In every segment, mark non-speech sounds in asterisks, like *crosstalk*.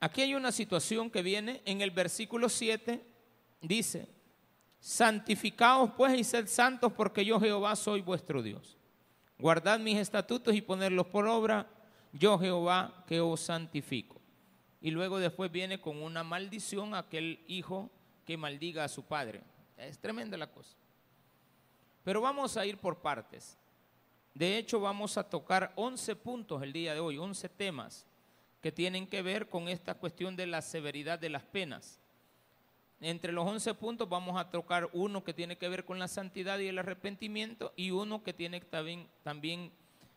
Aquí hay una situación que viene en el versículo 7, dice, santificaos pues y sed santos porque yo Jehová soy vuestro Dios. Guardad mis estatutos y ponerlos por obra, yo Jehová que os santifico. Y luego después viene con una maldición aquel hijo que maldiga a su padre. Es tremenda la cosa. Pero vamos a ir por partes. De hecho, vamos a tocar 11 puntos el día de hoy, 11 temas que tienen que ver con esta cuestión de la severidad de las penas. Entre los 11 puntos vamos a tocar uno que tiene que ver con la santidad y el arrepentimiento y uno que tiene también, también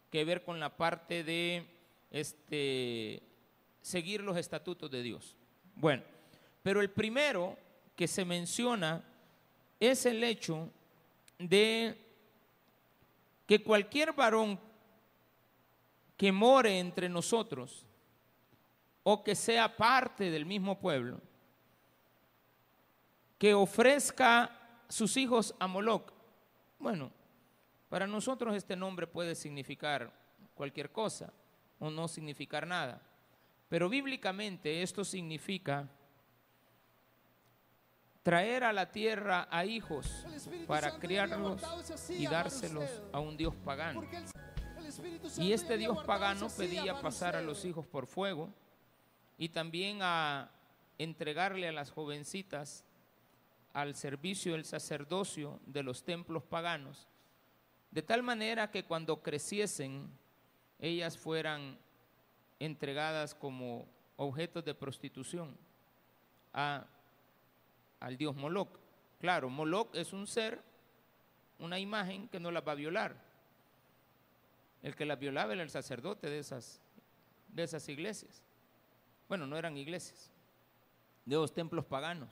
que ver con la parte de este, seguir los estatutos de Dios. Bueno, pero el primero que se menciona es el hecho de que cualquier varón que more entre nosotros o que sea parte del mismo pueblo, que ofrezca sus hijos a Moloch. Bueno, para nosotros este nombre puede significar cualquier cosa o no significar nada, pero bíblicamente esto significa traer a la tierra a hijos para criarlos y dárselos a un Dios pagano. Y este Dios pagano pedía pasar a los hijos por fuego y también a entregarle a las jovencitas al servicio del sacerdocio de los templos paganos, de tal manera que cuando creciesen ellas fueran entregadas como objetos de prostitución a al dios Moloch. Claro, Moloch es un ser, una imagen que no la va a violar. El que la violaba era el sacerdote de esas, de esas iglesias. Bueno, no eran iglesias, de los templos paganos.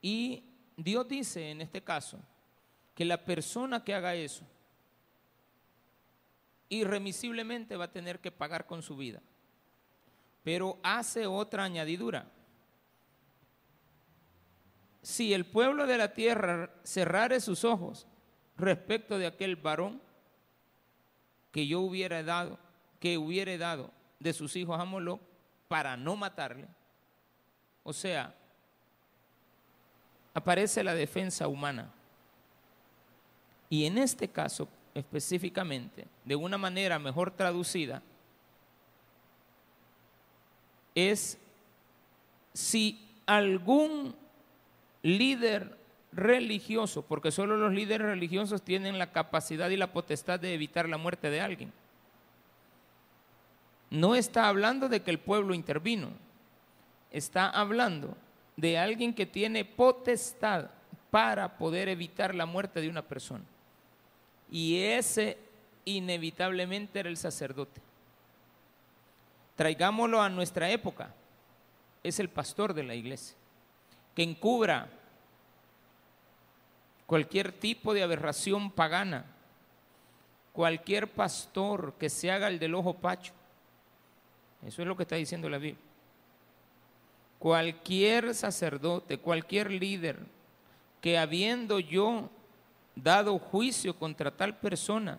Y Dios dice en este caso que la persona que haga eso irremisiblemente va a tener que pagar con su vida. Pero hace otra añadidura si el pueblo de la tierra cerrare sus ojos respecto de aquel varón que yo hubiera dado, que hubiera dado de sus hijos a para no matarle, o sea, aparece la defensa humana. Y en este caso específicamente, de una manera mejor traducida, es si algún líder religioso, porque solo los líderes religiosos tienen la capacidad y la potestad de evitar la muerte de alguien. No está hablando de que el pueblo intervino, está hablando de alguien que tiene potestad para poder evitar la muerte de una persona. Y ese inevitablemente era el sacerdote. Traigámoslo a nuestra época. Es el pastor de la iglesia que encubra cualquier tipo de aberración pagana, cualquier pastor que se haga el del ojo pacho. Eso es lo que está diciendo la Biblia. Cualquier sacerdote, cualquier líder que habiendo yo dado juicio contra tal persona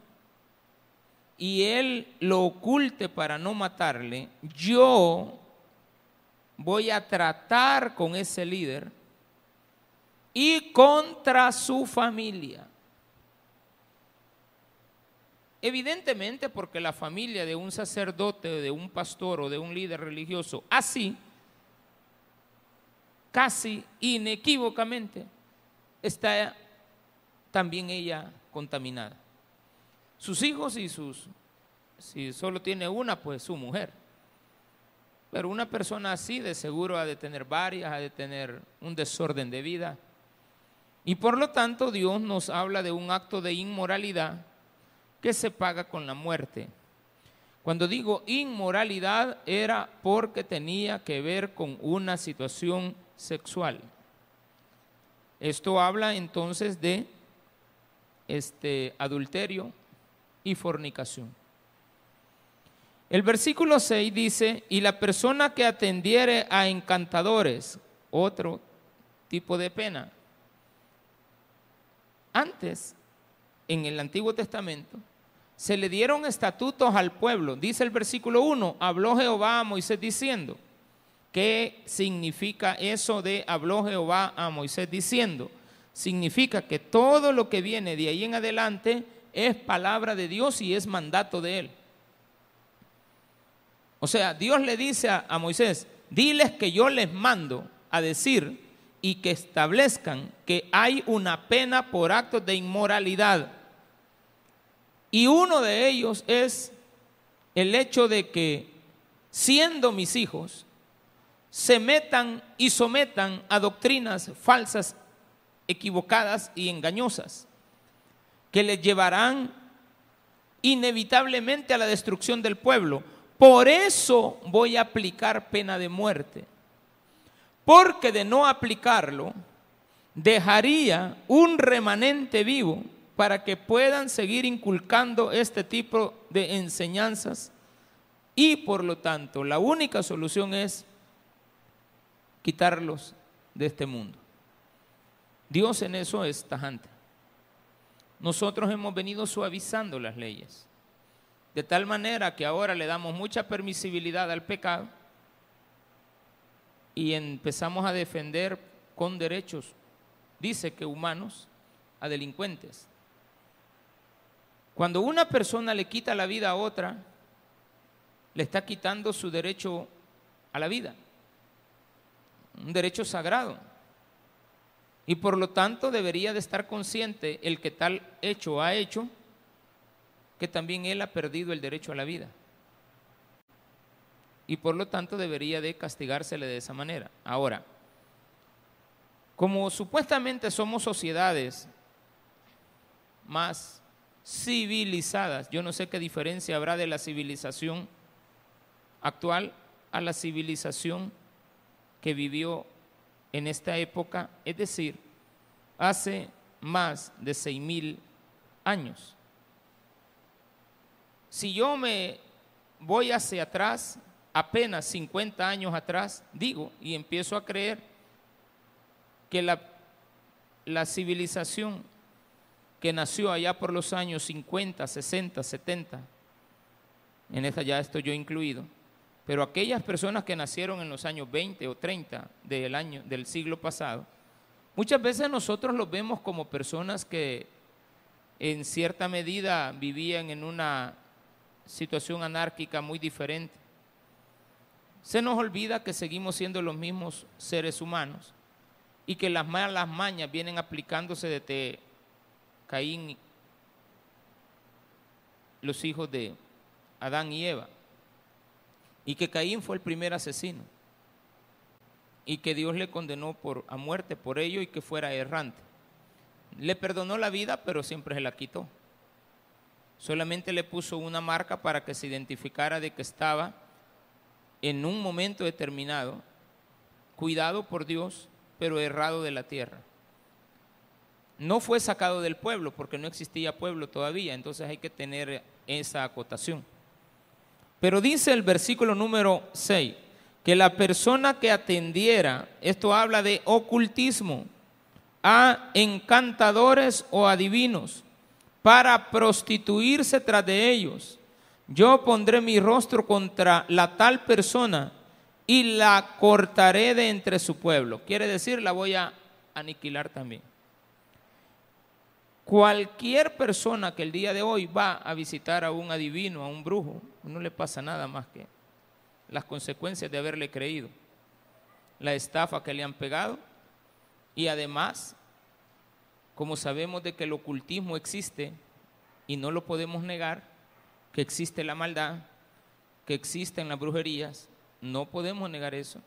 y él lo oculte para no matarle, yo voy a tratar con ese líder y contra su familia. Evidentemente porque la familia de un sacerdote, de un pastor o de un líder religioso, así, casi inequívocamente, está también ella contaminada. Sus hijos y sus, si solo tiene una, pues su mujer. Pero una persona así de seguro ha de tener varias, ha de tener un desorden de vida. Y por lo tanto Dios nos habla de un acto de inmoralidad que se paga con la muerte. Cuando digo inmoralidad era porque tenía que ver con una situación sexual. Esto habla entonces de este adulterio y fornicación. El versículo 6 dice, y la persona que atendiere a encantadores, otro tipo de pena. Antes, en el Antiguo Testamento, se le dieron estatutos al pueblo. Dice el versículo 1, habló Jehová a Moisés diciendo, ¿qué significa eso de habló Jehová a Moisés diciendo? Significa que todo lo que viene de ahí en adelante es palabra de Dios y es mandato de él. O sea, Dios le dice a, a Moisés, diles que yo les mando a decir y que establezcan que hay una pena por actos de inmoralidad. Y uno de ellos es el hecho de que, siendo mis hijos, se metan y sometan a doctrinas falsas, equivocadas y engañosas, que les llevarán inevitablemente a la destrucción del pueblo. Por eso voy a aplicar pena de muerte porque de no aplicarlo, dejaría un remanente vivo para que puedan seguir inculcando este tipo de enseñanzas y por lo tanto la única solución es quitarlos de este mundo. Dios en eso es tajante. Nosotros hemos venido suavizando las leyes, de tal manera que ahora le damos mucha permisibilidad al pecado y empezamos a defender con derechos, dice que humanos, a delincuentes. Cuando una persona le quita la vida a otra, le está quitando su derecho a la vida, un derecho sagrado. Y por lo tanto debería de estar consciente el que tal hecho ha hecho, que también él ha perdido el derecho a la vida y por lo tanto debería de castigársele de esa manera. Ahora, como supuestamente somos sociedades más civilizadas, yo no sé qué diferencia habrá de la civilización actual a la civilización que vivió en esta época, es decir, hace más de seis mil años. Si yo me voy hacia atrás, apenas 50 años atrás, digo, y empiezo a creer que la, la civilización que nació allá por los años 50, 60, 70, en esta ya estoy yo incluido, pero aquellas personas que nacieron en los años 20 o 30 del año del siglo pasado, muchas veces nosotros los vemos como personas que en cierta medida vivían en una situación anárquica muy diferente. Se nos olvida que seguimos siendo los mismos seres humanos y que las malas mañas vienen aplicándose desde Caín, los hijos de Adán y Eva, y que Caín fue el primer asesino y que Dios le condenó por, a muerte por ello y que fuera errante. Le perdonó la vida, pero siempre se la quitó. Solamente le puso una marca para que se identificara de que estaba en un momento determinado, cuidado por Dios, pero errado de la tierra. No fue sacado del pueblo porque no existía pueblo todavía, entonces hay que tener esa acotación. Pero dice el versículo número 6, que la persona que atendiera, esto habla de ocultismo, a encantadores o adivinos, para prostituirse tras de ellos yo pondré mi rostro contra la tal persona y la cortaré de entre su pueblo. Quiere decir, la voy a aniquilar también. Cualquier persona que el día de hoy va a visitar a un adivino, a un brujo, no le pasa nada más que las consecuencias de haberle creído, la estafa que le han pegado y además, como sabemos de que el ocultismo existe y no lo podemos negar, que existe la maldad, que existen las brujerías, no podemos negar eso.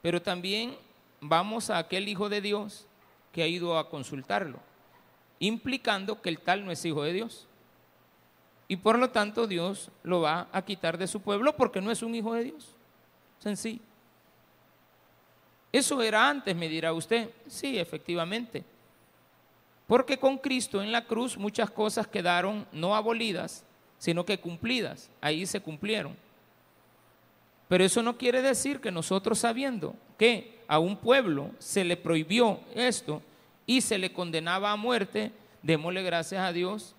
Pero también vamos a aquel hijo de Dios que ha ido a consultarlo, implicando que el tal no es hijo de Dios. Y por lo tanto Dios lo va a quitar de su pueblo porque no es un hijo de Dios. Sencillo. Eso era antes, me dirá usted. Sí, efectivamente. Porque con Cristo en la cruz muchas cosas quedaron no abolidas, sino que cumplidas. Ahí se cumplieron. Pero eso no quiere decir que nosotros sabiendo que a un pueblo se le prohibió esto y se le condenaba a muerte, démosle gracias a Dios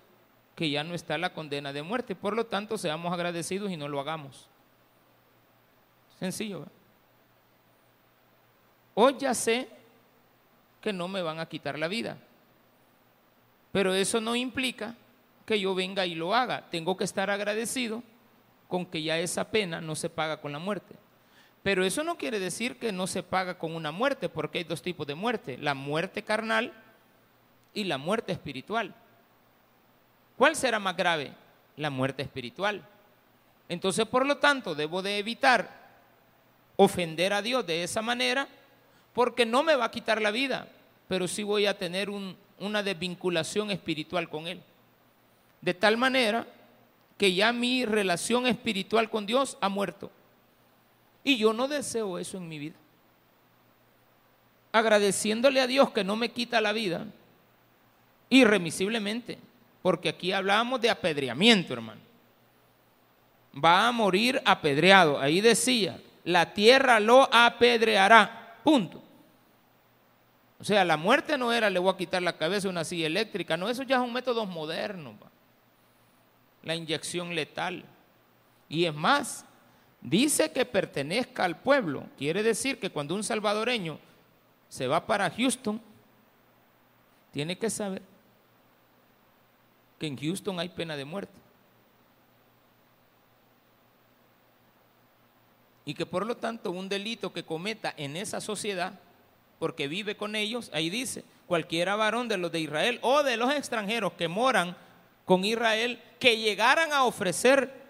que ya no está la condena de muerte. Por lo tanto, seamos agradecidos y no lo hagamos. Sencillo. Hoy ya sé que no me van a quitar la vida. Pero eso no implica que yo venga y lo haga. Tengo que estar agradecido con que ya esa pena no se paga con la muerte. Pero eso no quiere decir que no se paga con una muerte, porque hay dos tipos de muerte, la muerte carnal y la muerte espiritual. ¿Cuál será más grave? La muerte espiritual. Entonces, por lo tanto, debo de evitar ofender a Dios de esa manera, porque no me va a quitar la vida, pero sí voy a tener una desvinculación espiritual con Él. De tal manera que ya mi relación espiritual con Dios ha muerto. Y yo no deseo eso en mi vida. Agradeciéndole a Dios que no me quita la vida, irremisiblemente, porque aquí hablábamos de apedreamiento, hermano. Va a morir apedreado. Ahí decía, la tierra lo apedreará. Punto. O sea, la muerte no era le voy a quitar la cabeza una silla eléctrica, no, eso ya es un método moderno. La inyección letal. Y es más, dice que pertenezca al pueblo. Quiere decir que cuando un salvadoreño se va para Houston, tiene que saber que en Houston hay pena de muerte. Y que por lo tanto un delito que cometa en esa sociedad, porque vive con ellos, ahí dice, cualquiera varón de los de Israel o de los extranjeros que moran con Israel, que llegaran a ofrecer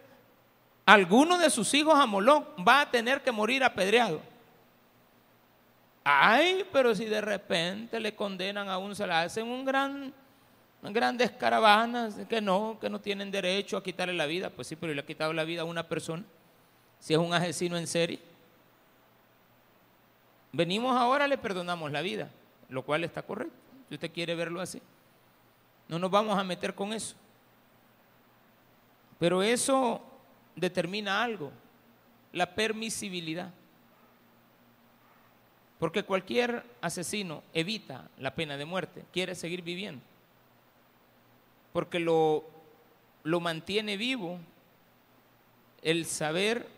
alguno de sus hijos a va a tener que morir apedreado. Ay, pero si de repente le condenan a un, se le hacen un gran grandes caravanas que no, que no tienen derecho a quitarle la vida. Pues sí, pero le ha quitado la vida a una persona. Si es un asesino en serie. Venimos ahora, le perdonamos la vida, lo cual está correcto. Si usted quiere verlo así. No nos vamos a meter con eso. Pero eso determina algo, la permisibilidad. Porque cualquier asesino evita la pena de muerte, quiere seguir viviendo porque lo, lo mantiene vivo el saber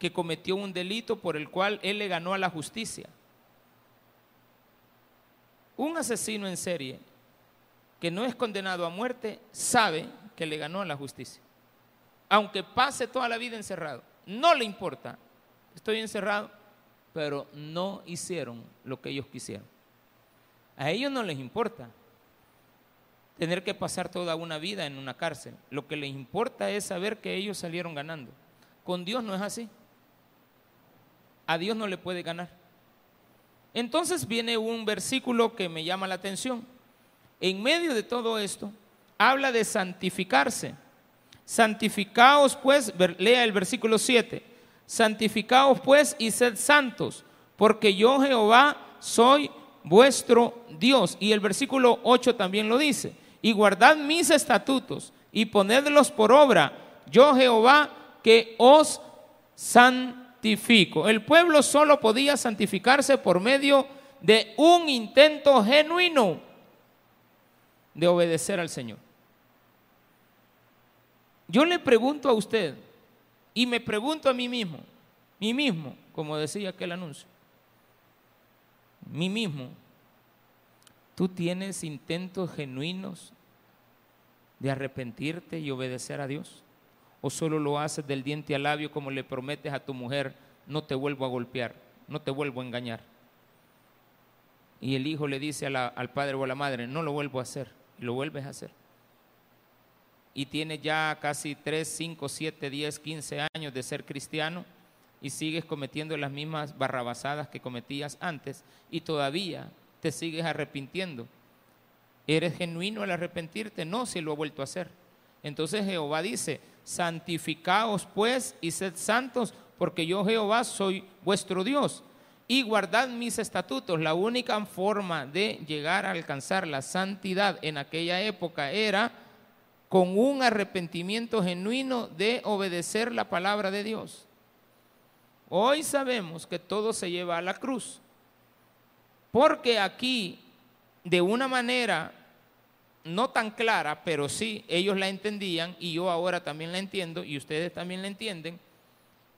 que cometió un delito por el cual él le ganó a la justicia. Un asesino en serie que no es condenado a muerte sabe que le ganó a la justicia. Aunque pase toda la vida encerrado, no le importa. Estoy encerrado, pero no hicieron lo que ellos quisieron. A ellos no les importa tener que pasar toda una vida en una cárcel. Lo que les importa es saber que ellos salieron ganando. Con Dios no es así. A Dios no le puede ganar. Entonces viene un versículo que me llama la atención. En medio de todo esto, habla de santificarse. Santificaos pues, lea el versículo 7. Santificaos pues y sed santos, porque yo Jehová soy vuestro Dios. Y el versículo 8 también lo dice y guardad mis estatutos y ponedlos por obra, yo Jehová que os santifico. El pueblo solo podía santificarse por medio de un intento genuino de obedecer al Señor. Yo le pregunto a usted y me pregunto a mí mismo, mí mismo, como decía aquel anuncio, mí mismo, ¿Tú tienes intentos genuinos de arrepentirte y obedecer a Dios? ¿O solo lo haces del diente al labio como le prometes a tu mujer, no te vuelvo a golpear, no te vuelvo a engañar? Y el hijo le dice al padre o a la madre, no lo vuelvo a hacer, y lo vuelves a hacer. Y tienes ya casi 3, 5, 7, 10, 15 años de ser cristiano y sigues cometiendo las mismas barrabasadas que cometías antes y todavía te sigues arrepintiendo. ¿Eres genuino al arrepentirte? No, si lo he vuelto a hacer. Entonces Jehová dice, santificaos pues y sed santos, porque yo Jehová soy vuestro Dios. Y guardad mis estatutos. La única forma de llegar a alcanzar la santidad en aquella época era con un arrepentimiento genuino de obedecer la palabra de Dios. Hoy sabemos que todo se lleva a la cruz. Porque aquí, de una manera no tan clara, pero sí ellos la entendían y yo ahora también la entiendo y ustedes también la entienden,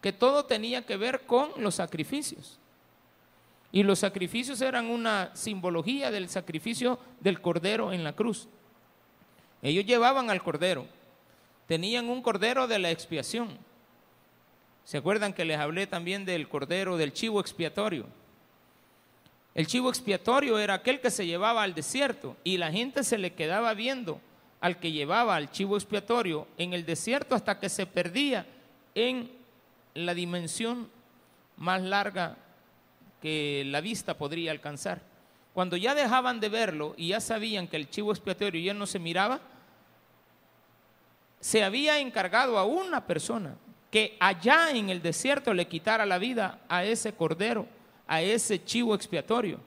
que todo tenía que ver con los sacrificios. Y los sacrificios eran una simbología del sacrificio del cordero en la cruz. Ellos llevaban al cordero, tenían un cordero de la expiación. ¿Se acuerdan que les hablé también del cordero del chivo expiatorio? El chivo expiatorio era aquel que se llevaba al desierto y la gente se le quedaba viendo al que llevaba al chivo expiatorio en el desierto hasta que se perdía en la dimensión más larga que la vista podría alcanzar. Cuando ya dejaban de verlo y ya sabían que el chivo expiatorio ya no se miraba, se había encargado a una persona que allá en el desierto le quitara la vida a ese cordero a ese chivo expiatorio.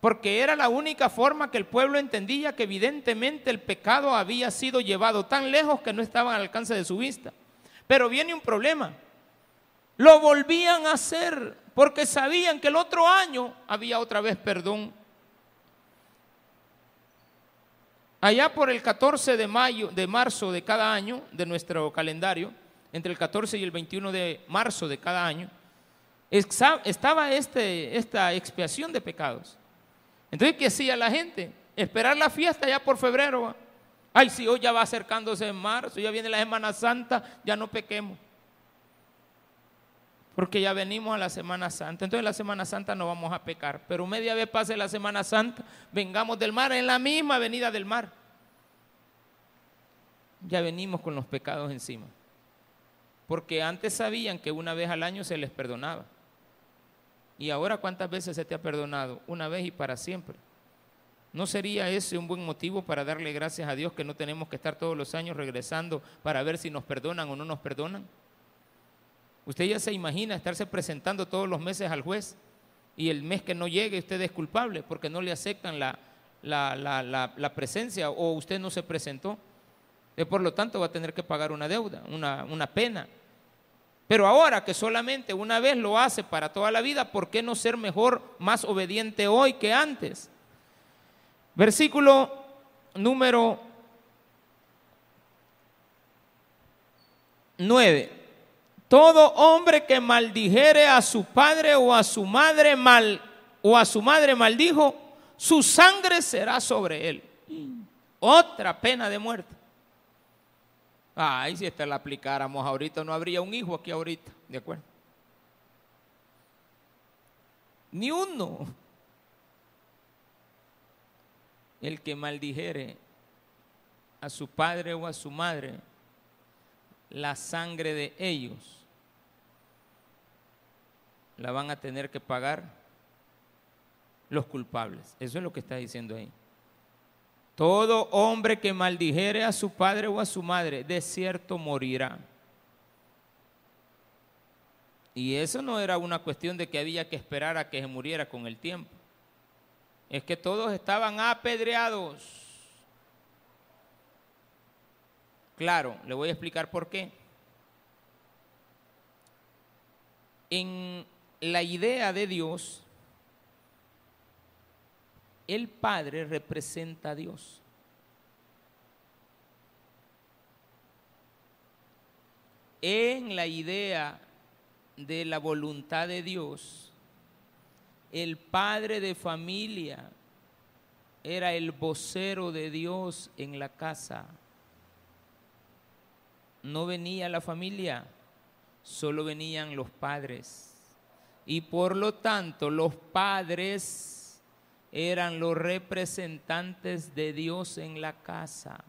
Porque era la única forma que el pueblo entendía que evidentemente el pecado había sido llevado tan lejos que no estaba al alcance de su vista. Pero viene un problema. Lo volvían a hacer porque sabían que el otro año había otra vez perdón. Allá por el 14 de mayo, de marzo de cada año de nuestro calendario, entre el 14 y el 21 de marzo de cada año, estaba este, esta expiación de pecados. Entonces, ¿qué hacía la gente? Esperar la fiesta ya por febrero. Ay, si hoy ya va acercándose en marzo, ya viene la Semana Santa, ya no pequemos. Porque ya venimos a la Semana Santa. Entonces, la Semana Santa no vamos a pecar. Pero media vez pase la Semana Santa, vengamos del mar, en la misma venida del mar. Ya venimos con los pecados encima. Porque antes sabían que una vez al año se les perdonaba. ¿Y ahora cuántas veces se te ha perdonado? Una vez y para siempre. ¿No sería ese un buen motivo para darle gracias a Dios que no tenemos que estar todos los años regresando para ver si nos perdonan o no nos perdonan? Usted ya se imagina estarse presentando todos los meses al juez y el mes que no llegue usted es culpable porque no le aceptan la, la, presencia o usted no se presentó. Y por lo tanto va a tener que pagar una deuda, una, una pena. Pero ahora que solamente una vez lo hace para toda la vida, ¿por qué no ser mejor, más obediente hoy que antes? Versículo número 9. Todo hombre que maldijere a su padre o a su madre mal o a su madre maldijo, su sangre será sobre él. Otra pena de muerte. Ay, si esta la aplicáramos ahorita, no habría un hijo aquí ahorita, ¿de acuerdo? Ni uno. El que maldijere a su padre o a su madre la sangre de ellos, la van a tener que pagar los culpables. Eso es lo que está diciendo ahí. Todo hombre que maldijere a su padre o a su madre, de cierto morirá. Y eso no era una cuestión de que había que esperar a que se muriera con el tiempo. Es que todos estaban apedreados. Claro, le voy a explicar por qué. En la idea de Dios, el Padre representa a Dios. En la idea de la voluntad de Dios, el padre de familia era el vocero de Dios en la casa. No venía la familia, solo venían los padres. Y por lo tanto los padres eran los representantes de Dios en la casa.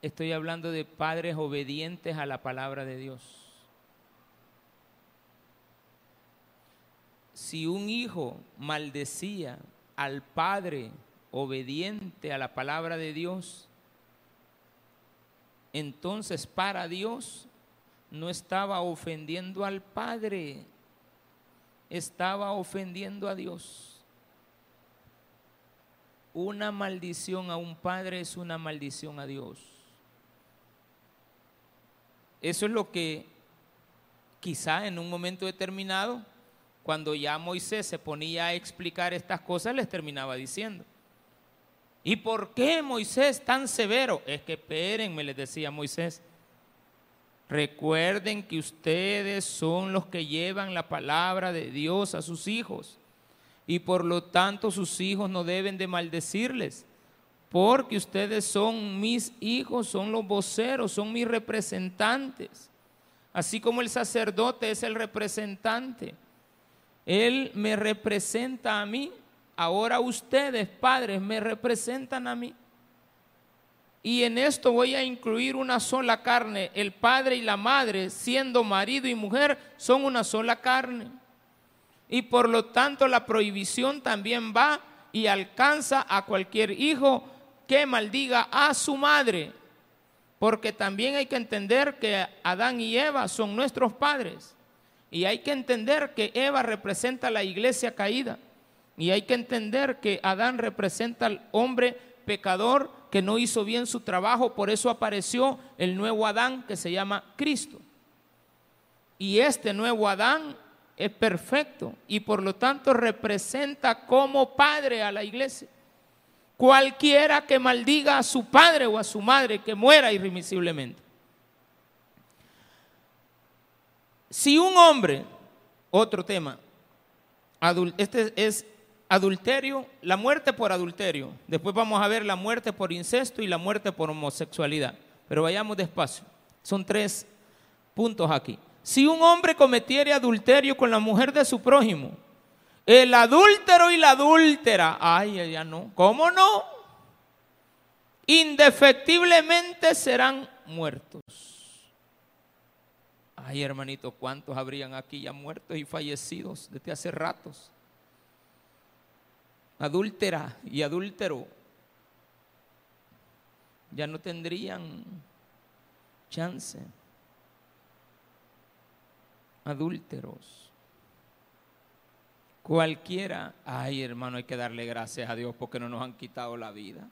Estoy hablando de padres obedientes a la palabra de Dios. Si un hijo maldecía al padre obediente a la palabra de Dios, entonces para Dios no estaba ofendiendo al padre, estaba ofendiendo a Dios. Una maldición a un padre es una maldición a Dios. Eso es lo que quizá en un momento determinado, cuando ya Moisés se ponía a explicar estas cosas, les terminaba diciendo. ¿Y por qué Moisés tan severo? Es que espérenme, les decía Moisés. Recuerden que ustedes son los que llevan la palabra de Dios a sus hijos y por lo tanto sus hijos no deben de maldecirles, porque ustedes son mis hijos, son los voceros, son mis representantes. Así como el sacerdote es el representante, él me representa a mí, ahora ustedes, padres, me representan a mí. Y en esto voy a incluir una sola carne. El padre y la madre, siendo marido y mujer, son una sola carne. Y por lo tanto la prohibición también va y alcanza a cualquier hijo que maldiga a su madre. Porque también hay que entender que Adán y Eva son nuestros padres. Y hay que entender que Eva representa la iglesia caída. Y hay que entender que Adán representa al hombre pecador que no hizo bien su trabajo, por eso apareció el nuevo Adán que se llama Cristo. Y este nuevo Adán es perfecto y por lo tanto representa como padre a la iglesia. Cualquiera que maldiga a su padre o a su madre, que muera irremisiblemente. Si un hombre, otro tema, este es adulterio, la muerte por adulterio. Después vamos a ver la muerte por incesto y la muerte por homosexualidad. Pero vayamos despacio. Son tres puntos aquí. Si un hombre cometiere adulterio con la mujer de su prójimo, el adúltero y la adúltera, ay, ya no, ¿cómo no? Indefectiblemente serán muertos. Ay, hermanito, ¿cuántos habrían aquí ya muertos y fallecidos desde hace ratos? Adúltera y adúltero ya no tendrían chance. Adúlteros. Cualquiera, ay hermano, hay que darle gracias a Dios porque no nos han quitado la vida.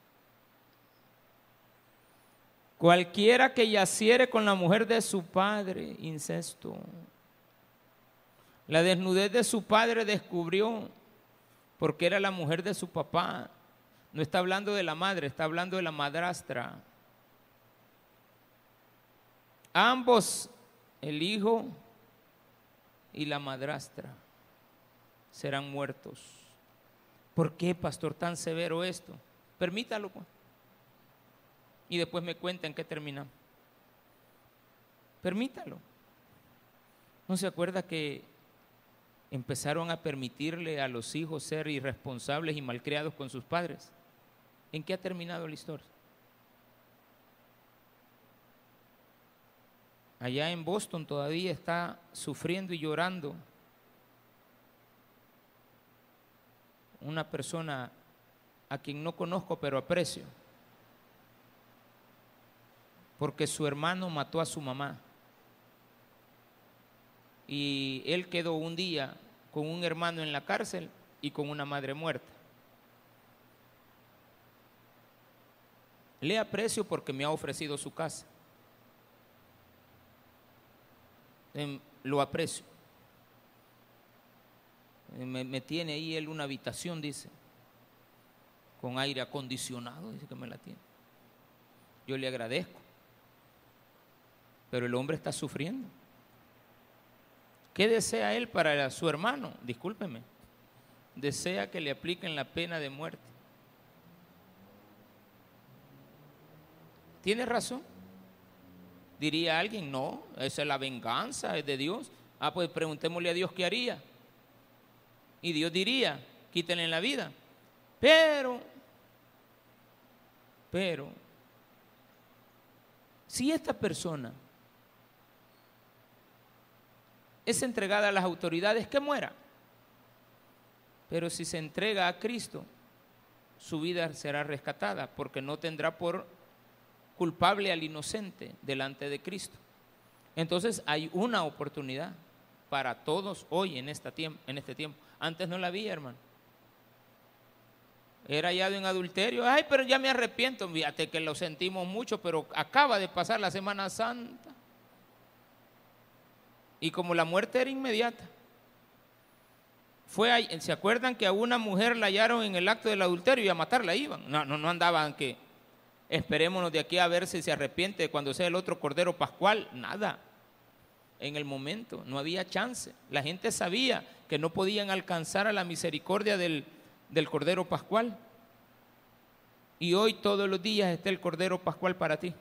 Cualquiera que yaciere con la mujer de su padre, incesto. La desnudez de su padre descubrió porque era la mujer de su papá. No está hablando de la madre, está hablando de la madrastra. Ambos, el hijo y la madrastra, serán muertos. ¿Por qué, pastor, tan severo esto? Permítalo. Pues. Y después me cuenta en qué terminamos. Permítalo. ¿No se acuerda que empezaron a permitirle a los hijos ser irresponsables y malcriados con sus padres. ¿En qué ha terminado la historia? Allá en Boston todavía está sufriendo y llorando una persona a quien no conozco pero aprecio, porque su hermano mató a su mamá y él quedó un día con un hermano en la cárcel y con una madre muerta. Le aprecio porque me ha ofrecido su casa. Em, lo aprecio. Em, me, me, tiene ahí él una habitación, dice, con aire acondicionado, dice que me la tiene. Yo le agradezco. Pero el hombre está sufriendo. ¿Qué desea él para su hermano? Discúlpeme. Desea que le apliquen la pena de muerte. ¿Tiene razón? Diría alguien, no, esa es la venganza, es de Dios. Ah, pues preguntémosle a Dios qué haría. Y Dios diría, quítenle la vida. Pero, pero, si esta persona es entregada a las autoridades, que muera. Pero si se entrega a Cristo, su vida será rescatada, porque no tendrá por culpable al inocente delante de Cristo. Entonces hay una oportunidad para todos hoy en, este tiempo. Antes no la había, hermano. Era hallado en adulterio. Ay, pero ya me arrepiento. Fíjate que lo sentimos mucho, pero acaba de pasar la Semana Santa. Y como la muerte era inmediata, Fue ¿Se acuerdan que a una mujer la hallaron en el acto del adulterio y a matarla iban? No, no, no andaban que esperémonos de aquí a ver si se arrepiente cuando sea el otro Cordero Pascual. Nada. En el momento no había chance. La gente sabía que no podían alcanzar a la misericordia del, del Cordero Pascual. Y hoy todos los días está el Cordero Pascual para ti.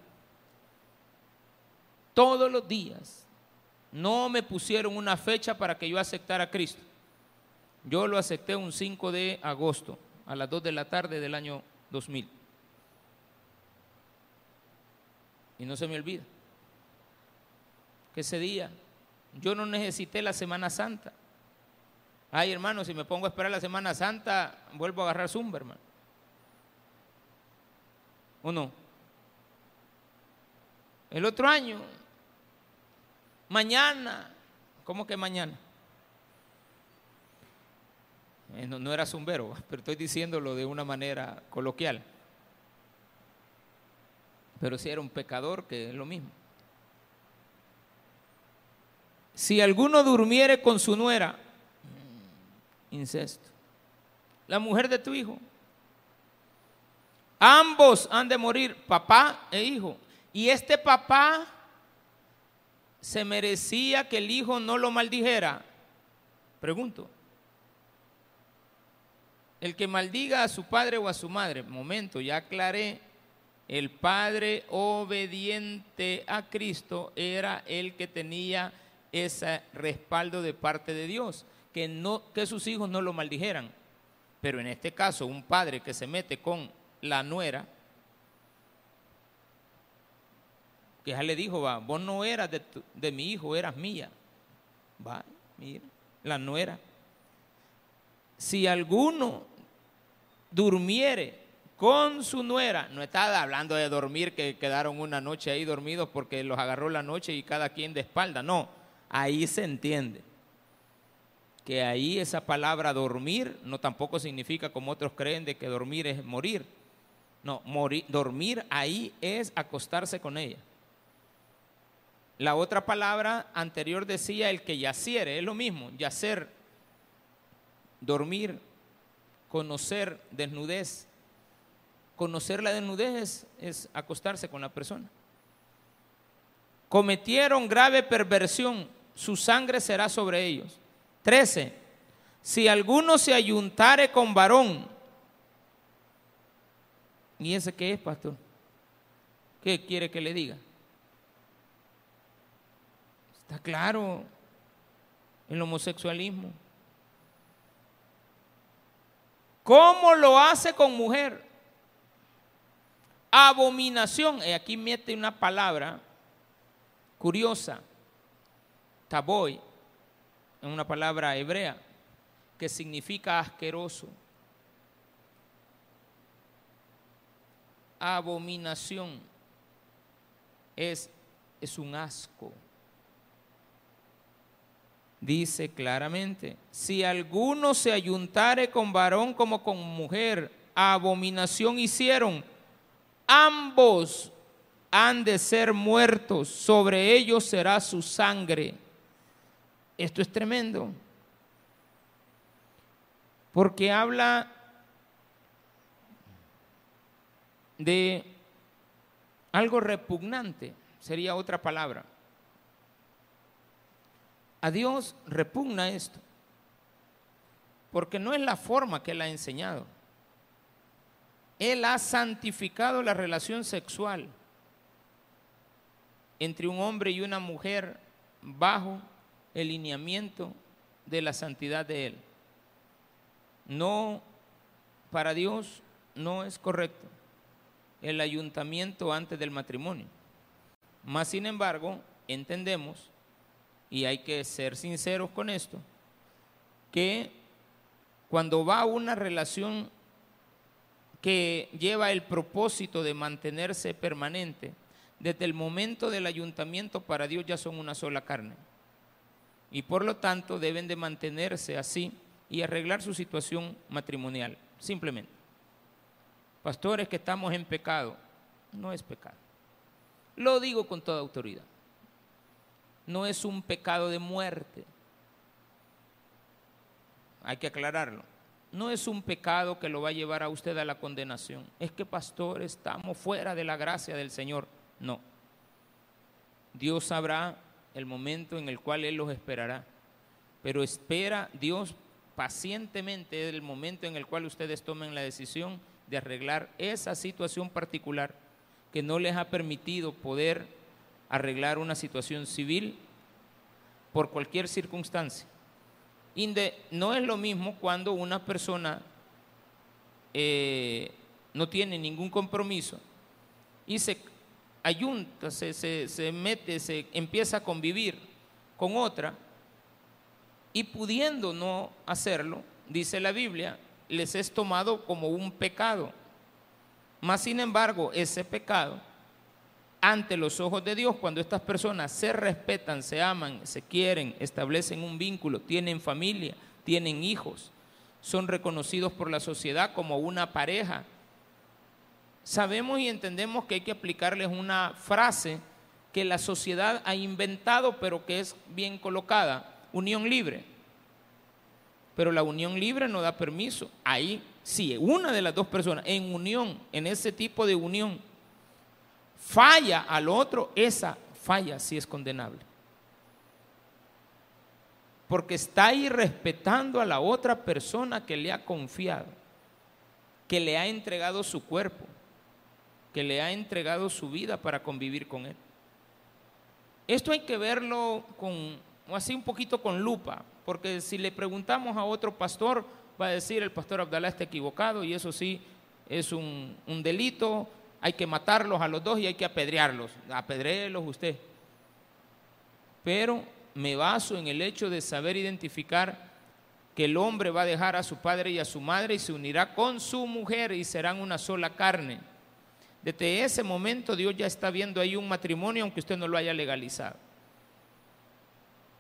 Todos los días. No me pusieron una fecha para que yo aceptara a Cristo. Yo lo acepté un 5 de agosto a las 2 de la tarde del año 2000. Y no se me olvida que ese día yo no necesité la Semana Santa. Ay, hermano, si me pongo a esperar la Semana Santa, vuelvo a agarrar Zumba, hermano. ¿O no? El otro año, mañana, ¿cómo que mañana? Eh, No, no era zumbero, *laughs* pero estoy diciéndolo de una manera coloquial. Pero si era un pecador, que es lo mismo. Si alguno durmiere con su nuera, mm, incesto. La mujer de tu hijo. Ambos han de morir, papá e hijo. Y este papá se merecía que el hijo no lo maldijera. Pregunto. El que maldiga a su padre o a su madre, momento, ya aclaré, el padre obediente a Cristo era el que tenía ese respaldo de parte de Dios, que, no, que sus hijos no lo maldijeran. Pero en este caso, un padre que se mete con la nuera, que ya le dijo, va, vos no eras de, tu- de mi hijo, eras mía. Va, mira, la nuera. Si alguno durmiere con su nuera, no está hablando de dormir que quedaron una noche ahí dormidos porque los agarró la noche y cada quien de espalda, no, ahí se entiende que ahí esa palabra dormir no tampoco significa como otros creen de que dormir es morir. No, morir, dormir ahí es acostarse con ella. La otra palabra anterior decía el que yaciere, es lo mismo, yacer, dormir, conocer desnudez. Conocer la desnudez es, acostarse con la persona. Cometieron grave perversión, su sangre será sobre ellos. 13. Si alguno se ayuntare con varón, ¿y ese qué es, pastor? ¿Qué quiere que le diga? Claro el homosexualismo. ¿Cómo lo hace con mujer? Abominación. Y aquí mete una palabra curiosa. Taboy, en una palabra hebrea, que significa asqueroso. Abominación es, es un asco. Dice claramente, si alguno se ayuntare con varón como con mujer, abominación hicieron, ambos han de ser muertos, sobre ellos será su sangre. Esto es tremendo, porque habla de algo repugnante, sería otra palabra. A Dios repugna esto, porque no es la forma que Él ha enseñado. Él ha santificado la relación sexual entre un hombre y una mujer bajo el lineamiento de la santidad de Él. No, para Dios no es correcto el ayuntamiento antes del matrimonio. Más sin embargo, entendemos, y hay que ser sinceros con esto, que cuando va una relación que lleva el propósito de mantenerse permanente, desde el momento del ayuntamiento para Dios ya son una sola carne. Y por lo tanto deben de mantenerse así y arreglar su situación matrimonial, simplemente. Pastores que estamos en pecado, no es pecado. Lo digo con toda autoridad. No es un pecado de muerte. hay que aclararlo, no es un pecado que lo va a llevar a usted a la condenación. Es que, pastor, estamos fuera de la gracia del Señor. No. Dios sabrá el momento en el cual Él los esperará. Pero espera Dios pacientemente el momento en el cual ustedes tomen la decisión de arreglar esa situación particular que no les ha permitido poder arreglar una situación civil por cualquier circunstancia. no es lo mismo cuando una persona eh, no tiene ningún compromiso y se ayunta, se, se mete, se empieza a convivir con otra y pudiendo no hacerlo, dice la Biblia, les es tomado como un pecado. Mas, sin embargo, ese pecado, ante los ojos de Dios, cuando estas personas se respetan, se aman, se quieren, establecen un vínculo, tienen familia, tienen hijos, son reconocidos por la sociedad como una pareja, sabemos y entendemos que hay que aplicarles una frase que la sociedad ha inventado, pero que es bien colocada, unión libre. Pero la unión libre no da permiso. Ahí, si una de las dos personas en unión, en ese tipo de unión, falla al otro, esa falla sí es condenable. Porque está ahí respetando a la otra persona que le ha confiado, que le ha entregado su cuerpo, que le ha entregado su vida para convivir con él. Esto hay que verlo con, así un poquito con lupa, porque si le preguntamos a otro pastor, va a decir el pastor Abdalá está equivocado y eso sí es un, delito, hay que matarlos a los dos y hay que apedrearlos, apedréelos usted. Pero me baso en el hecho de saber identificar que el hombre va a dejar a su padre y a su madre y se unirá con su mujer y serán una sola carne. Desde ese momento Dios ya está viendo ahí un matrimonio aunque usted no lo haya legalizado.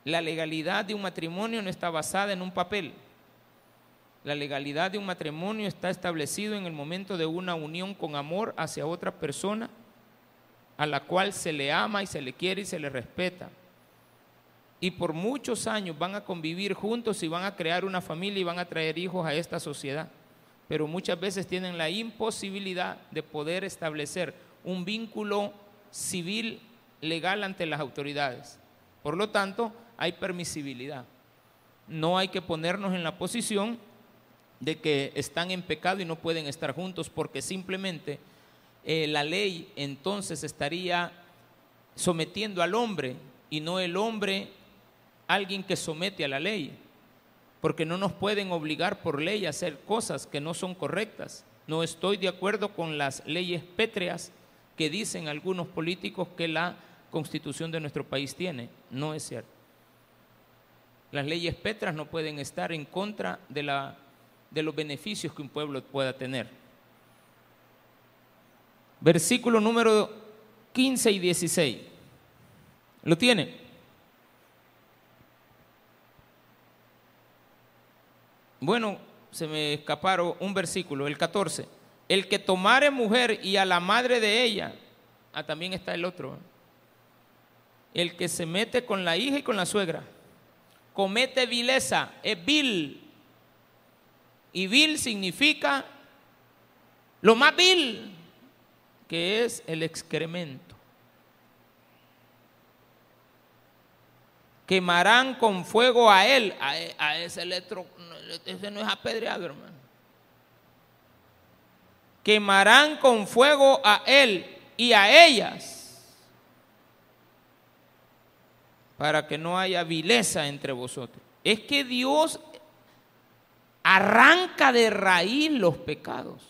La legalidad de un matrimonio no está basada en un papel. La legalidad de un matrimonio está establecido en el momento de una unión con amor hacia otra persona a la cual se le ama y se le quiere y se le respeta. Y por muchos años van a convivir juntos y van a crear una familia y van a traer hijos a esta sociedad. Pero muchas veces tienen la imposibilidad de poder establecer un vínculo civil legal ante las autoridades. Por lo tanto, hay permisibilidad. No hay que ponernos en la posición de que están en pecado y no pueden estar juntos porque simplemente eh, la ley entonces estaría sometiendo al hombre y no el hombre alguien que somete a la ley. Porque no nos pueden obligar por ley a hacer cosas que no son correctas. No estoy de acuerdo con las leyes pétreas que dicen algunos políticos que la constitución de nuestro país tiene. No es cierto. Las leyes petras no pueden estar en contra de, la, de los beneficios que un pueblo pueda tener. Versículo número 15 y 16. ¿Lo tiene? Bueno, se me escaparon un versículo, el 14. El que tomare mujer y a la madre de ella, ah, también está el otro. El que se mete con la hija y con la suegra comete vileza, es vil. Y vil significa lo más vil, que es el excremento. Quemarán con fuego a él, a, ese electro, ese no es apedreado, hermano. Quemarán con fuego a él y a ellas para que no haya vileza entre vosotros. Es que Dios arranca de raíz los pecados.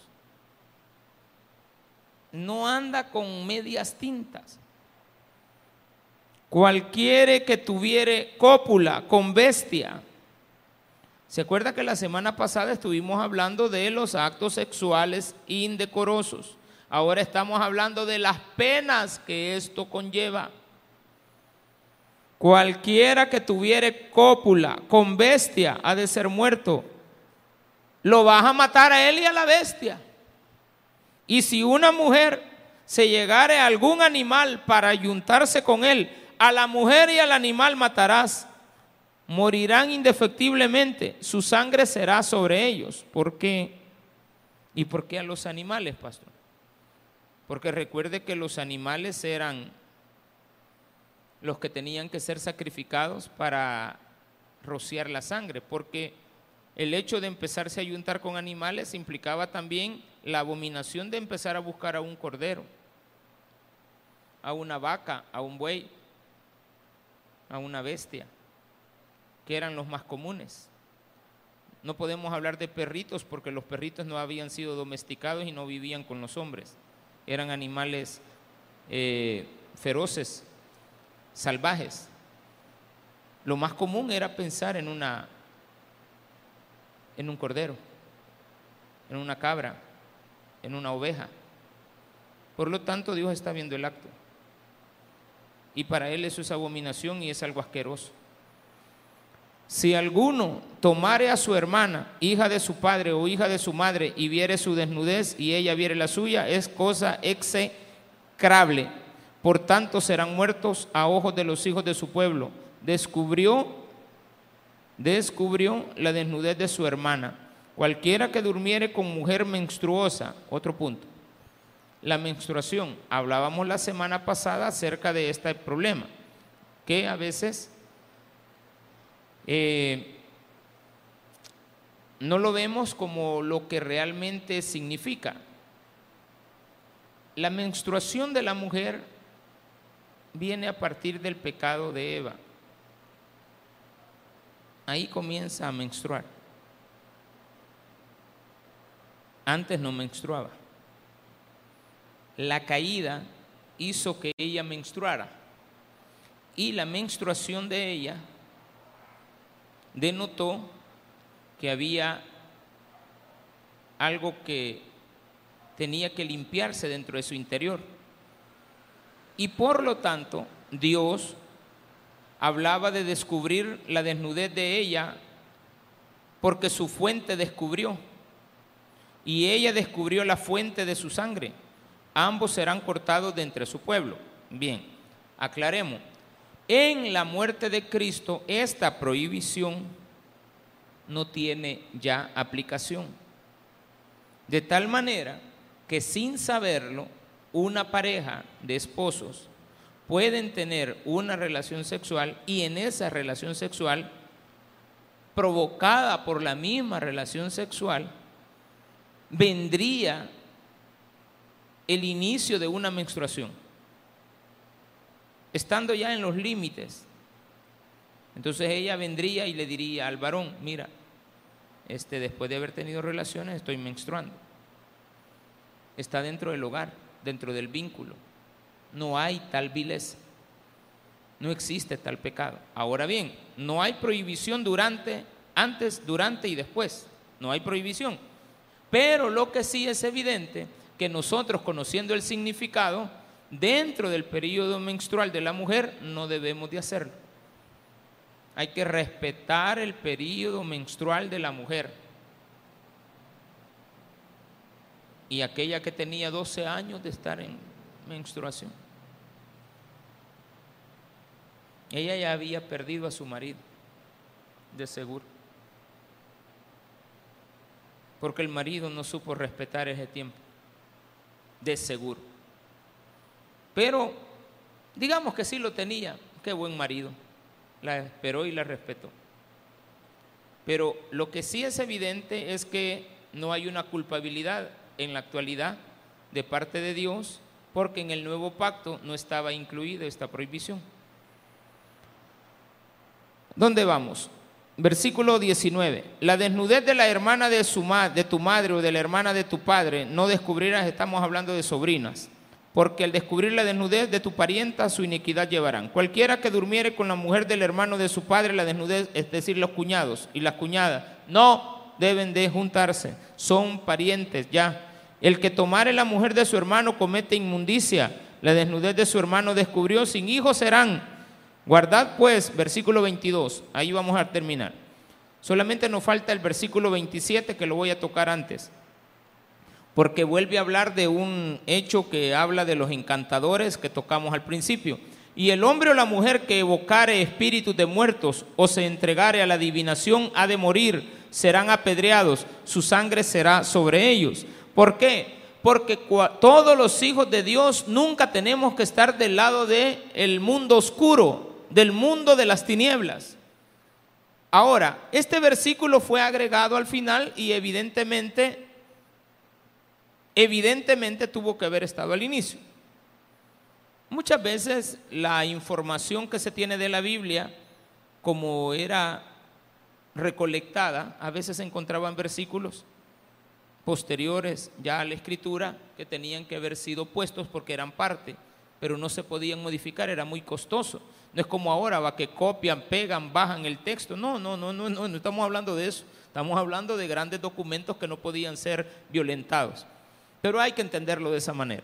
No anda con medias tintas. Cualquiera que tuviere cópula con bestia. ¿Se acuerda que la semana pasada estuvimos hablando de los actos sexuales indecorosos? Ahora estamos hablando de las penas que esto conlleva. Cualquiera que tuviere cópula con bestia ha de ser muerto. Lo vas a matar a él y a la bestia. Y si una mujer se llegare a algún animal para ayuntarse con él, a la mujer y al animal matarás. morirán indefectiblemente, su sangre será sobre ellos. ¿Por qué? ¿Y por qué a los animales, pastor? Porque recuerde que los animales eran los que tenían que ser sacrificados para rociar la sangre, porque el hecho de empezarse a ayuntar con animales implicaba también la abominación de empezar a buscar a un cordero, a una vaca, a un buey, a una bestia, que eran los más comunes. No podemos hablar de perritos porque los perritos no habían sido domesticados y no vivían con los hombres. Eran animales eh, feroces, salvajes. Lo más común era pensar en una en un cordero, en una cabra, en una oveja. Por lo tanto, Dios está viendo el acto. Y para Él eso es abominación y es algo asqueroso. Si alguno tomare a su hermana, hija de su padre o hija de su madre, y viere su desnudez y ella viere la suya, es cosa execrable. Por tanto serán muertos a ojos de los hijos de su pueblo. Descubrió descubrió la desnudez de su hermana. Cualquiera que durmiere con mujer menstruosa, otro punto. La menstruación, hablábamos la semana pasada acerca de este problema, que a veces eh, no lo vemos como lo que realmente significa. La menstruación de la mujer viene a partir del pecado de Eva ahí comienza a menstruar. Antes no menstruaba. La caída hizo que ella menstruara y la menstruación de ella denotó que había algo que tenía que limpiarse dentro de su interior. Y por lo tanto, Dios hablaba de descubrir la desnudez de ella porque su fuente descubrió y ella descubrió la fuente de su sangre. Ambos serán cortados de entre su pueblo. Bien, aclaremos. En la muerte de Cristo esta prohibición no tiene ya aplicación. De tal manera que sin saberlo, una pareja de esposos pueden tener una relación sexual y en esa relación sexual, provocada por la misma relación sexual, vendría el inicio de una menstruación, estando ya en los límites. Entonces ella vendría y le diría al varón, mira, este, después de haber tenido relaciones estoy menstruando. Está dentro del hogar, dentro del vínculo no hay tal vileza. No existe tal pecado. Ahora bien, no hay prohibición durante, antes, durante y después. No hay prohibición. Pero lo que sí es evidente que nosotros conociendo el significado, dentro del periodo menstrual de la mujer, no debemos de hacerlo. Hay que respetar el periodo menstrual de la mujer. Y aquella que tenía 12 años de estar en menstruación. Ella ya había perdido a su marido, de seguro. Porque el marido no supo respetar ese tiempo, de seguro. Pero digamos que sí lo tenía, qué buen marido. La esperó y la respetó. Pero lo que sí es evidente es que no hay una culpabilidad en la actualidad de parte de Dios porque en el nuevo pacto no estaba incluida esta prohibición. ¿Dónde vamos? Versículo 19. La desnudez de la hermana de, su de tu madre o de la hermana de tu padre no descubrirás, estamos hablando de sobrinas, porque al descubrir la desnudez de tu parienta su iniquidad llevarán. Cualquiera que durmiere con la mujer del hermano de su padre, la desnudez, es decir, los cuñados y las cuñadas, no deben de juntarse, son parientes ya. El que tomare la mujer de su hermano comete inmundicia, la desnudez de su hermano descubrió, sin hijos serán Guardad pues, versículo 22, ahí vamos a terminar. Solamente nos falta el versículo 27 que lo voy a tocar antes, porque vuelve a hablar de un hecho que habla de los encantadores que tocamos al principio. Y el hombre o la mujer que evocare espíritus de muertos o se entregare a la adivinación ha de morir, serán apedreados, su sangre será sobre ellos. ¿Por qué? Porque todos los hijos de Dios nunca tenemos que estar del lado del el mundo oscuro, del mundo de las tinieblas. Ahora, este versículo fue agregado al final y evidentemente, evidentemente tuvo que haber estado al inicio. Muchas veces la información que se tiene de la Biblia, como era recolectada, a veces se encontraban versículos posteriores ya a la escritura que tenían que haber sido puestos porque eran parte, pero no se podían modificar, era muy costoso. No es como ahora, va que copian, pegan, bajan el texto. No, no, no, no, no, no estamos hablando de eso. Estamos hablando de grandes documentos que no podían ser violentados. Pero hay que entenderlo de esa manera.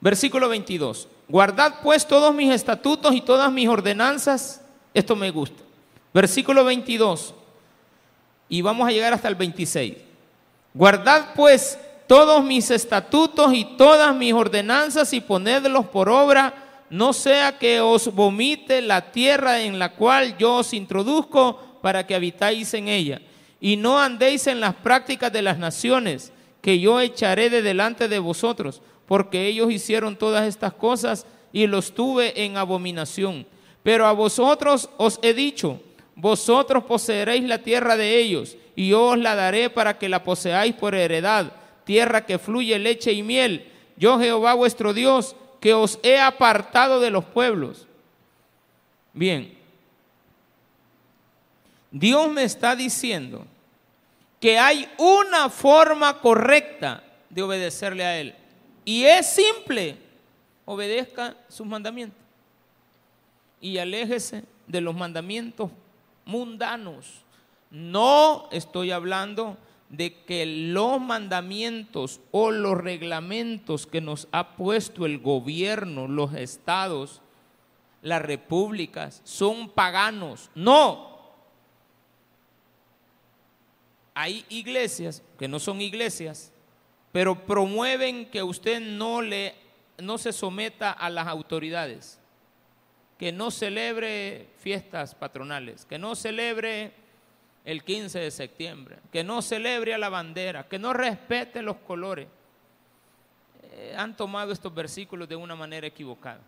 Versículo 22. Guardad pues todos mis estatutos y todas mis ordenanzas. Esto me gusta. Versículo 22. Y vamos a llegar hasta el 26. Guardad pues todos mis estatutos y todas mis ordenanzas y ponedlos por obra, no sea que os vomite la tierra en la cual yo os introduzco para que habitáis en ella. Y no andéis en las prácticas de las naciones, que yo echaré de delante de vosotros porque ellos hicieron todas estas cosas y los tuve en abominación. Pero a vosotros os he dicho, vosotros poseeréis la tierra de ellos, y yo os la daré para que la poseáis por heredad, tierra que fluye leche y miel. Yo Jehová vuestro Dios, que os he apartado de los pueblos. Bien, Dios me está diciendo que hay una forma correcta de obedecerle a Él. Y es simple, obedezca sus mandamientos. Y aléjese de los mandamientos mundanos. No estoy hablando de que los mandamientos o los reglamentos que nos ha puesto el gobierno, los estados, las repúblicas, son paganos. No. Hay iglesias que no son iglesias pero promueven que usted no, le, no se someta a las autoridades, que no celebre fiestas patronales, que no celebre el 15 de septiembre, que no celebre la bandera, que no respete los colores. Eh, han tomado estos versículos de una manera equivocada.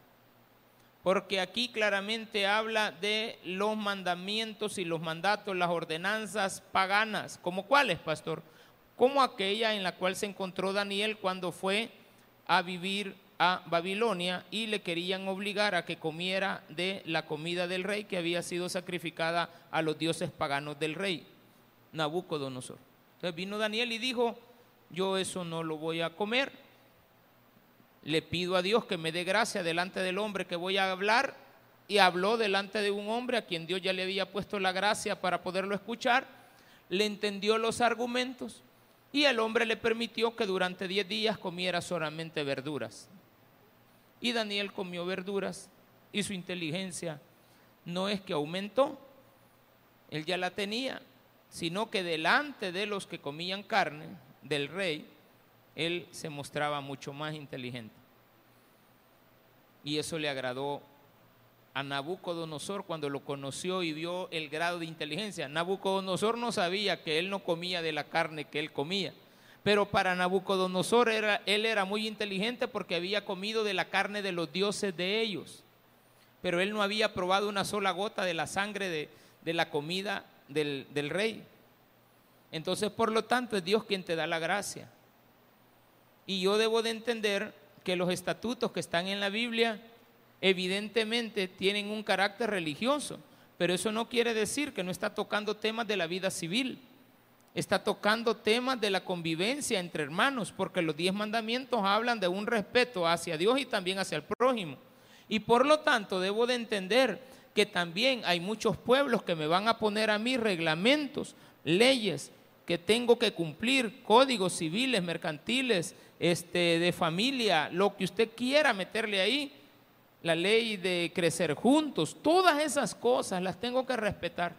Porque aquí claramente habla de los mandamientos y los mandatos, las ordenanzas paganas. ¿Como cuáles, pastor? como aquella en la cual se encontró Daniel cuando fue a vivir a Babilonia y le querían obligar a que comiera de la comida del rey que había sido sacrificada a los dioses paganos del rey, Nabucodonosor. Entonces vino Daniel y dijo, yo eso no lo voy a comer, le pido a Dios que me dé gracia delante del hombre que voy a hablar y habló delante de un hombre a quien Dios ya le había puesto la gracia para poderlo escuchar, le entendió los argumentos y el hombre le permitió que durante diez días comiera solamente verduras. Y Daniel comió verduras y su inteligencia no es que aumentó, él ya la tenía, sino que delante de los que comían carne del rey, él se mostraba mucho más inteligente. Y eso le agradó a Nabucodonosor cuando lo conoció y vio el grado de inteligencia. Nabucodonosor no sabía que él no comía de la carne que él comía, pero para Nabucodonosor era, él era muy inteligente porque había comido de la carne de los dioses de ellos, pero él no había probado una sola gota de la sangre de, de la comida del, del rey. Entonces, por lo tanto, es Dios quien te da la gracia. Y yo debo de entender que los estatutos que están en la Biblia evidentemente tienen un carácter religioso, pero eso no quiere decir que no está tocando temas de la vida civil, está tocando temas de la convivencia entre hermanos, porque los diez mandamientos hablan de un respeto hacia Dios y también hacia el prójimo. Y por lo tanto debo de entender que también hay muchos pueblos que me van a poner a mí reglamentos, leyes que tengo que cumplir, códigos civiles, mercantiles, este, de familia, lo que usted quiera meterle ahí, la ley de crecer juntos, todas esas cosas las tengo que respetar.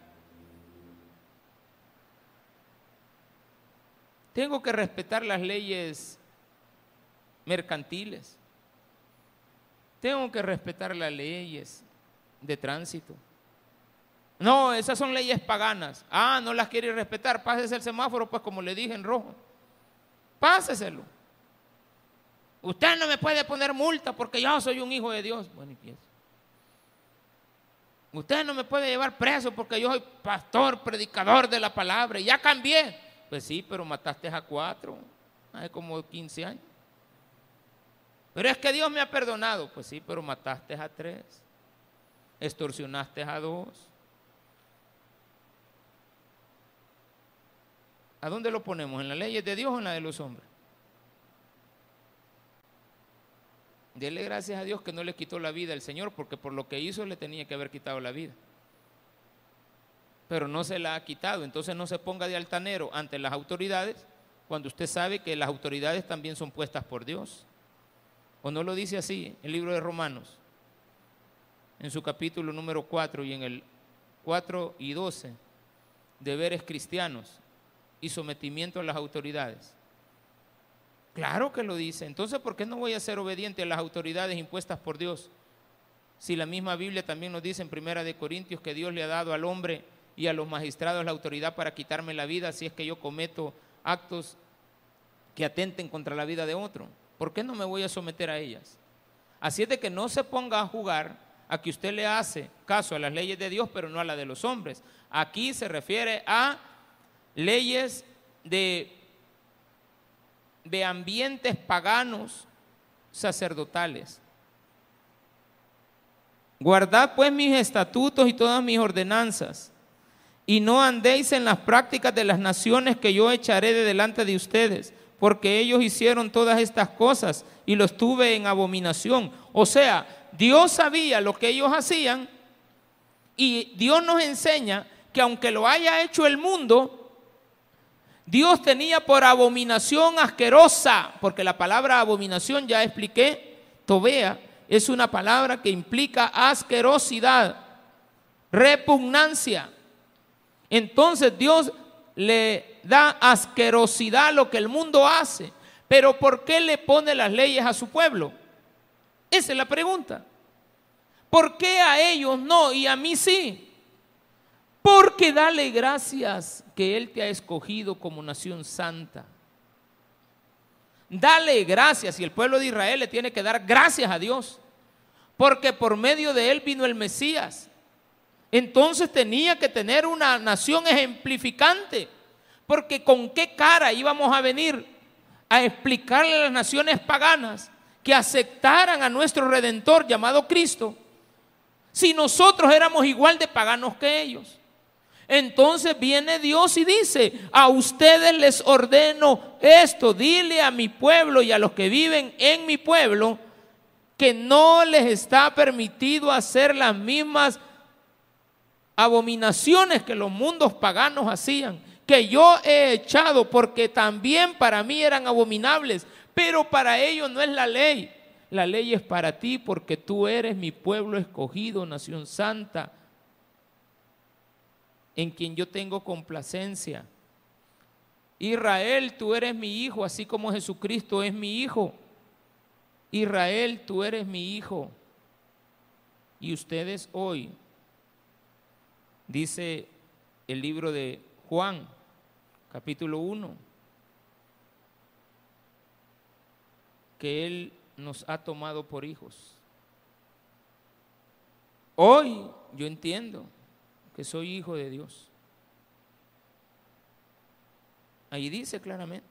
Tengo que respetar las leyes mercantiles. tengo que respetar las leyes de tránsito. No, esas son leyes paganas. Ah, no las quiere respetar. Pásese el semáforo, pues como le dije en rojo. Páseselo. Usted no me puede poner multa porque yo soy un hijo de Dios. Bueno, y. Usted no me puede llevar preso porque yo soy pastor, predicador de la palabra. Ya cambié. Pues sí, pero mataste a cuatro. Hace como 15 años. Pero es que Dios me ha perdonado. Pues sí, pero mataste a tres. Extorsionaste a dos. ¿A dónde lo ponemos? ¿En las leyes de Dios o en la de los hombres? Dele gracias a Dios que no le quitó la vida al Señor, porque por lo que hizo le tenía que haber quitado la vida. Pero no se la ha quitado. Entonces no se ponga de altanero ante las autoridades cuando usted sabe que las autoridades también son puestas por Dios. ¿O no lo dice así el libro de Romanos? En su capítulo número 4 y en el 4 y 12, deberes cristianos y sometimiento a las autoridades. Claro que lo dice. Entonces, ¿por qué no voy a ser obediente a las autoridades impuestas por Dios? Si la misma Biblia también nos dice en Primera de Corintios que Dios le ha dado al hombre y a los magistrados la autoridad para quitarme la vida si es que yo cometo actos que atenten contra la vida de otro. ¿Por qué no me voy a someter a ellas? Así es de que no se ponga a jugar a que usted le hace caso a las leyes de Dios, pero no a las de los hombres. Aquí se refiere a leyes de, de ambientes paganos sacerdotales. Guardad pues mis estatutos y todas mis ordenanzas, y no andéis en las prácticas de las naciones que yo echaré de delante de ustedes, porque ellos hicieron todas estas cosas y los tuve en abominación. O sea, Dios sabía lo que ellos hacían y Dios nos enseña que aunque lo haya hecho el mundo, Dios tenía por abominación asquerosa, porque la palabra abominación ya expliqué, tobea, es una palabra que implica asquerosidad, repugnancia. Entonces Dios le da asquerosidad a lo que el mundo hace. Pero ¿por qué le pone las leyes a su pueblo? Esa es la pregunta. ¿Por qué a ellos no y a mí sí? Porque dale gracias que Él te ha escogido como nación santa. Dale gracias y el pueblo de Israel le tiene que dar gracias a Dios. Porque por medio de Él vino el Mesías. Entonces tenía que tener una nación ejemplificante. Porque con qué cara íbamos a venir a explicarle a las naciones paganas que aceptaran a nuestro redentor llamado Cristo si nosotros éramos igual de paganos que ellos. Entonces viene Dios y dice, a ustedes les ordeno esto, dile a mi pueblo y a los que viven en mi pueblo que no les está permitido hacer las mismas abominaciones que los mundos paganos hacían, que yo he echado porque también para mí eran abominables, pero para ellos no es la ley. La ley es para ti porque tú eres mi pueblo escogido, nación santa en quien yo tengo complacencia. Israel, tú eres mi hijo, así como Jesucristo es mi hijo. Israel, tú eres mi hijo. Y ustedes hoy, dice el libro de Juan, capítulo 1, que Él nos ha tomado por hijos. Hoy yo entiendo que soy hijo de Dios. Ahí dice claramente.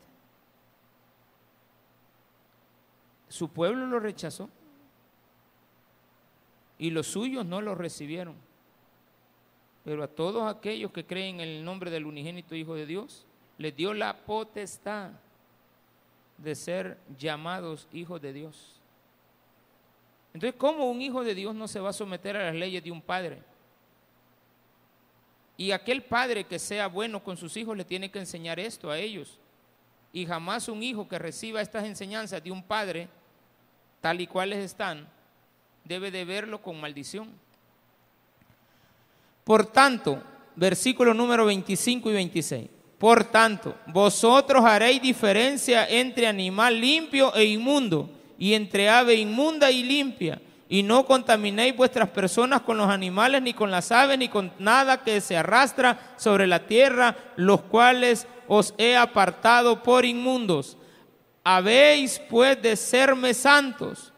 Su pueblo lo rechazó y los suyos no lo recibieron. Pero a todos aquellos que creen en el nombre del unigénito Hijo de Dios, les dio la potestad de ser llamados hijos de Dios. Entonces, ¿cómo un hijo de Dios no se va a someter a las leyes de un padre? Y aquel padre que sea bueno con sus hijos le tiene que enseñar esto a ellos. Y jamás un hijo que reciba estas enseñanzas de un padre, tal y cuales están, debe de verlo con maldición. Por tanto, versículo número 25 y 26. Por tanto, vosotros haréis diferencia entre animal limpio e inmundo, y entre ave inmunda y limpia y no contaminéis vuestras personas con los animales, ni con las aves, ni con nada que se arrastra sobre la tierra, los cuales os he apartado por inmundos. Habéis pues de serme santos,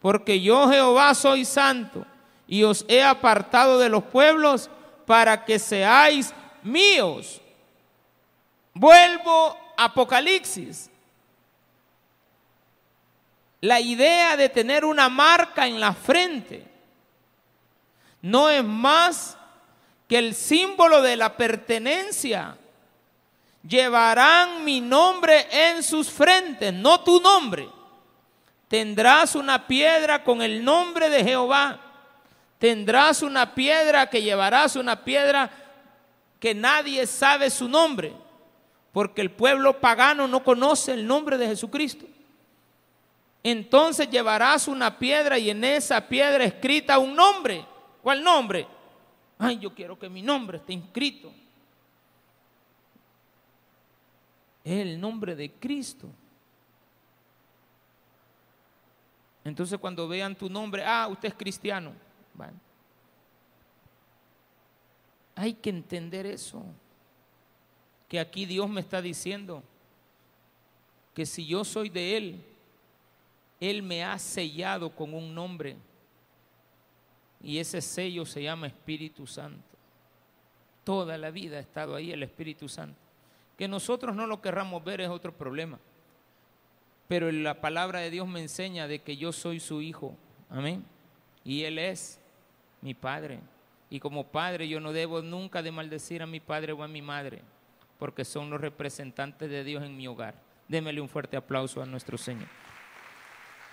porque yo Jehová soy santo, y os he apartado de los pueblos para que seáis míos. Vuelvo a Apocalipsis. La idea de tener una marca en la frente no es más que el símbolo de la pertenencia. Llevarán mi nombre en sus frentes, no tu nombre. Tendrás una piedra con el nombre de Jehová. Tendrás una piedra que llevarás una piedra que nadie sabe su nombre, porque el pueblo pagano no conoce el nombre de Jesucristo. Entonces llevarás una piedra y en esa piedra escrita un nombre. ¿Cuál nombre? Ay, yo quiero que mi nombre esté inscrito. Es el nombre de Cristo. Entonces cuando vean tu nombre, ah, usted es cristiano. Hay que entender eso. Que aquí Dios me está diciendo que si yo soy de Él, él me ha sellado con un nombre y ese sello se llama Espíritu Santo. Toda la vida ha estado ahí el Espíritu Santo. Que nosotros no lo querramos ver es otro problema. Pero la palabra de Dios me enseña de que yo soy su hijo. Amén. Y Él es mi Padre. Y como Padre yo no debo nunca de maldecir a mi Padre o a mi Madre, porque son los representantes de Dios en mi hogar. Démele un fuerte aplauso a nuestro Señor.